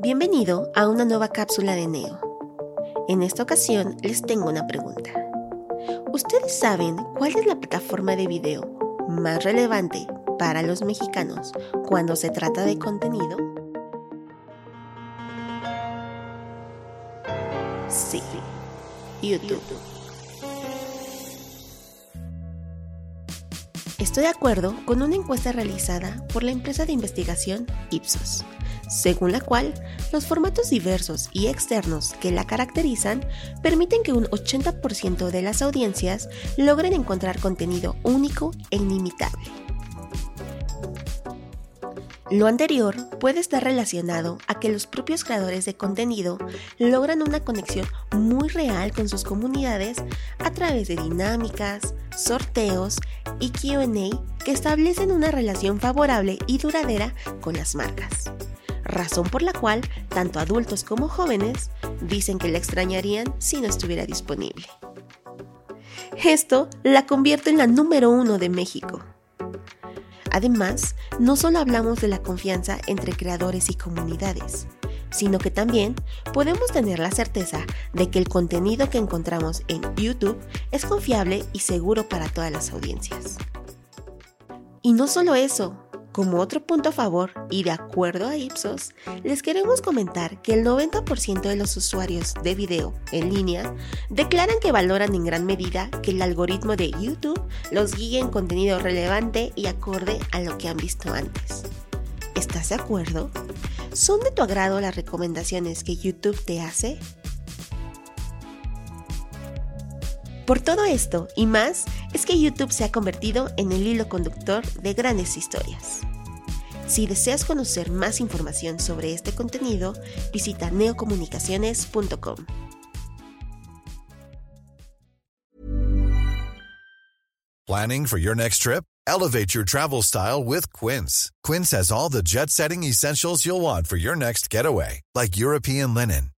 Bienvenido a una nueva cápsula de Neo. En esta ocasión les tengo una pregunta. ¿Ustedes saben cuál es la plataforma de video más relevante para los mexicanos cuando se trata de contenido? Sí, YouTube. Estoy de acuerdo con una encuesta realizada por la empresa de investigación Ipsos, según la cual los formatos diversos y externos que la caracterizan permiten que un 80% de las audiencias logren encontrar contenido único e inimitable. Lo anterior puede estar relacionado a que los propios creadores de contenido logran una conexión muy real con sus comunidades a través de dinámicas, sorteos y QA que establecen una relación favorable y duradera con las marcas. Razón por la cual tanto adultos como jóvenes dicen que la extrañarían si no estuviera disponible. Esto la convierte en la número uno de México. Además, no solo hablamos de la confianza entre creadores y comunidades, sino que también podemos tener la certeza de que el contenido que encontramos en YouTube es confiable y seguro para todas las audiencias. Y no solo eso, como otro punto a favor y de acuerdo a Ipsos, les queremos comentar que el 90% de los usuarios de video en línea declaran que valoran en gran medida que el algoritmo de YouTube los guíe en contenido relevante y acorde a lo que han visto antes. ¿Estás de acuerdo? ¿Son de tu agrado las recomendaciones que YouTube te hace? Por todo esto y más es que YouTube se ha convertido en el hilo conductor de grandes historias. Si deseas conocer más información sobre este contenido, visita neocomunicaciones.com. Planning for your next trip? Elevate your travel style with Quince. Quince has all the jet setting essentials you'll want for your next getaway, like European linen,